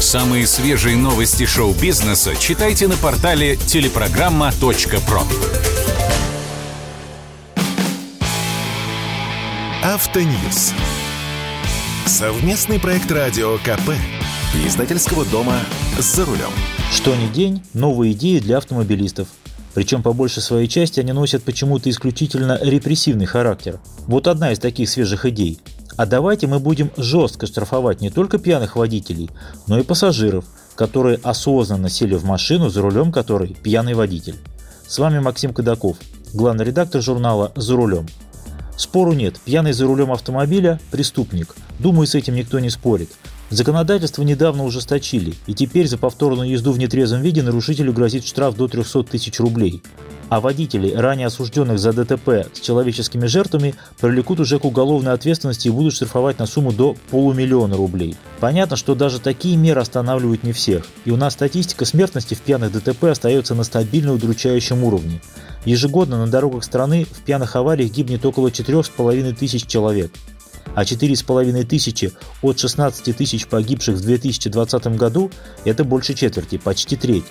Самые свежие новости шоу-бизнеса читайте на портале телепрограмма.про. Автоньюз. Совместный проект радио КП. Издательского дома «За рулем». Что ни день, новые идеи для автомобилистов. Причем по большей своей части они носят почему-то исключительно репрессивный характер. Вот одна из таких свежих идей. А давайте мы будем жестко штрафовать не только пьяных водителей, но и пассажиров, которые осознанно сели в машину, за рулем которой пьяный водитель. С вами Максим Кадаков, главный редактор журнала «За рулем». Спору нет, пьяный за рулем автомобиля – преступник. Думаю, с этим никто не спорит. Законодательство недавно ужесточили, и теперь за повторную езду в нетрезвом виде нарушителю грозит штраф до 300 тысяч рублей. А водителей, ранее осужденных за ДТП с человеческими жертвами, привлекут уже к уголовной ответственности и будут штрафовать на сумму до полумиллиона рублей. Понятно, что даже такие меры останавливают не всех, и у нас статистика смертности в пьяных ДТП остается на стабильно удручающем уровне. Ежегодно на дорогах страны в пьяных авариях гибнет около 4,5 тысяч человек а 4,5 тысячи от 16 тысяч погибших в 2020 году – это больше четверти, почти треть.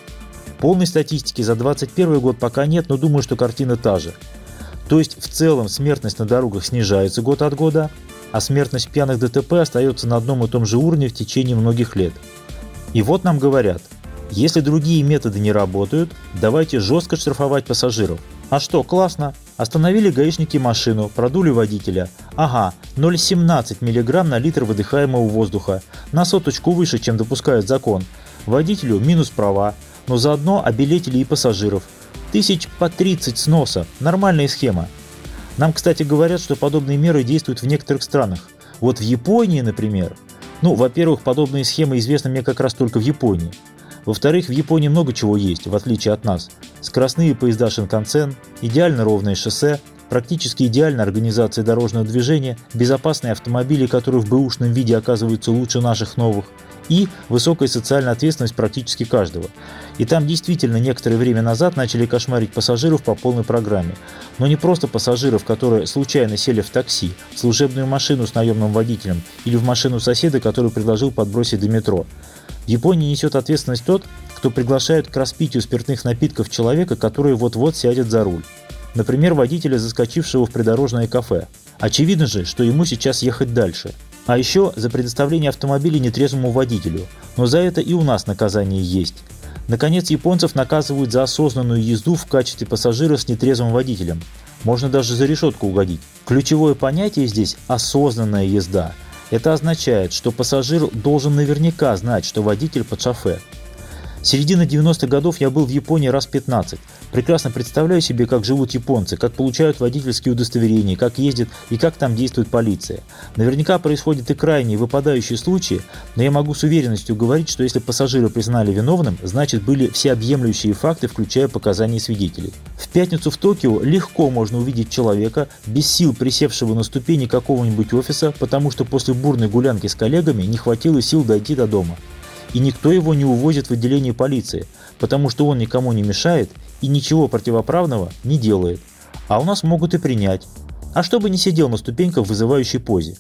Полной статистики за 2021 год пока нет, но думаю, что картина та же. То есть в целом смертность на дорогах снижается год от года, а смертность пьяных ДТП остается на одном и том же уровне в течение многих лет. И вот нам говорят, если другие методы не работают, давайте жестко штрафовать пассажиров. А что, классно. Остановили гаишники машину, продули водителя. Ага, 0,17 мг на литр выдыхаемого воздуха. На соточку выше, чем допускает закон. Водителю минус права, но заодно обилетили и пассажиров. Тысяч по 30 сноса. Нормальная схема. Нам, кстати, говорят, что подобные меры действуют в некоторых странах. Вот в Японии, например. Ну, во-первых, подобные схемы известны мне как раз только в Японии. Во-вторых, в Японии много чего есть, в отличие от нас. Скоростные поезда Шинкансен, идеально ровное шоссе, практически идеальная организация дорожного движения, безопасные автомобили, которые в бэушном виде оказываются лучше наших новых, и высокая социальная ответственность практически каждого. И там действительно некоторое время назад начали кошмарить пассажиров по полной программе. Но не просто пассажиров, которые случайно сели в такси, в служебную машину с наемным водителем или в машину соседа, который предложил подбросить до метро. В Японии несет ответственность тот, кто приглашает к распитию спиртных напитков человека, который вот-вот сядет за руль. Например, водителя, заскочившего в придорожное кафе. Очевидно же, что ему сейчас ехать дальше. А еще за предоставление автомобиля нетрезвому водителю. Но за это и у нас наказание есть. Наконец, японцев наказывают за осознанную езду в качестве пассажира с нетрезвым водителем. Можно даже за решетку угодить. Ключевое понятие здесь – осознанная езда. Это означает, что пассажир должен наверняка знать, что водитель под шофе. Середина 90-х годов я был в Японии раз 15. Прекрасно представляю себе, как живут японцы, как получают водительские удостоверения, как ездят и как там действует полиция. Наверняка происходят и крайние выпадающие случаи, но я могу с уверенностью говорить, что если пассажира признали виновным, значит были всеобъемлющие факты, включая показания свидетелей. В пятницу в Токио легко можно увидеть человека, без сил присевшего на ступени какого-нибудь офиса, потому что после бурной гулянки с коллегами не хватило сил дойти до дома. И никто его не увозит в отделение полиции, потому что он никому не мешает и ничего противоправного не делает. А у нас могут и принять. А чтобы не сидел на ступеньках в вызывающей позе.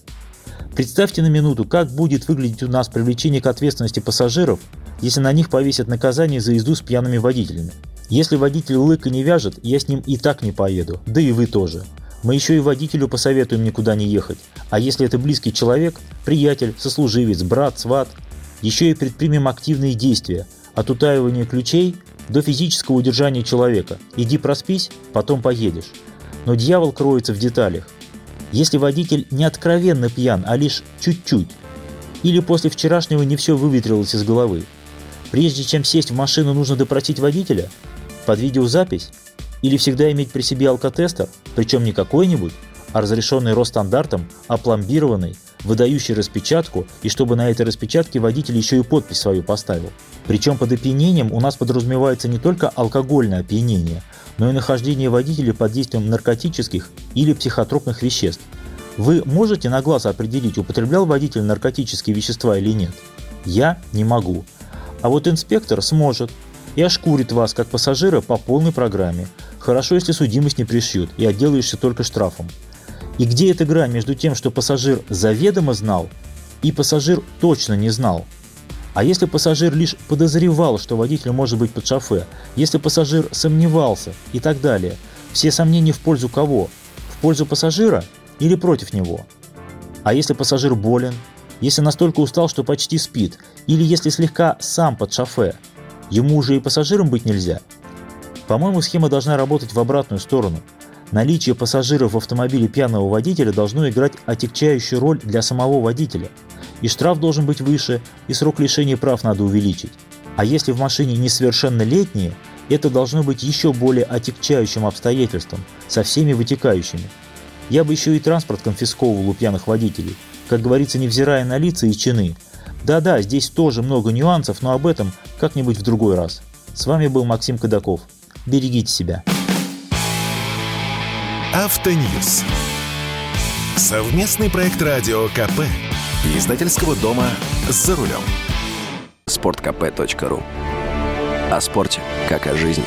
Представьте на минуту, как будет выглядеть у нас привлечение к ответственности пассажиров, если на них повесят наказание за езду с пьяными водителями. Если водитель лыка не вяжет, я с ним и так не поеду, да и вы тоже. Мы еще и водителю посоветуем никуда не ехать. А если это близкий человек, приятель, сослуживец, брат, сват, еще и предпримем активные действия, от утаивания ключей до физического удержания человека. Иди проспись, потом поедешь. Но дьявол кроется в деталях. Если водитель не откровенно пьян, а лишь чуть-чуть, или после вчерашнего не все выветрилось из головы, прежде чем сесть в машину, нужно допросить водителя? Под видеозапись? Или всегда иметь при себе алкотестер, причем не какой-нибудь, а разрешенный Росстандартом, опломбированный, выдающий распечатку, и чтобы на этой распечатке водитель еще и подпись свою поставил. Причем под опьянением у нас подразумевается не только алкогольное опьянение, но и нахождение водителя под действием наркотических или психотропных веществ. Вы можете на глаз определить, употреблял водитель наркотические вещества или нет? Я не могу. А вот инспектор сможет и ошкурит вас как пассажира по полной программе. Хорошо, если судимость не пришьют и отделаешься только штрафом. И где эта грань между тем, что пассажир заведомо знал, и пассажир точно не знал? А если пассажир лишь подозревал, что водитель может быть под шофе, если пассажир сомневался и так далее, все сомнения в пользу кого? В пользу пассажира или против него? А если пассажир болен, если настолько устал, что почти спит, или если слегка сам под шофе, ему уже и пассажиром быть нельзя? По-моему, схема должна работать в обратную сторону. Наличие пассажиров в автомобиле пьяного водителя должно играть отягчающую роль для самого водителя. И штраф должен быть выше, и срок лишения прав надо увеличить. А если в машине несовершеннолетние, это должно быть еще более отягчающим обстоятельством, со всеми вытекающими. Я бы еще и транспорт конфисковывал у пьяных водителей, как говорится, невзирая на лица и чины. Да-да, здесь тоже много нюансов, но об этом как-нибудь в другой раз. С вами был Максим Кадаков. Берегите себя. Автоньюз. Совместный проект радио КП. Издательского дома «За рулем». Спорткп.ру О спорте, как о жизни.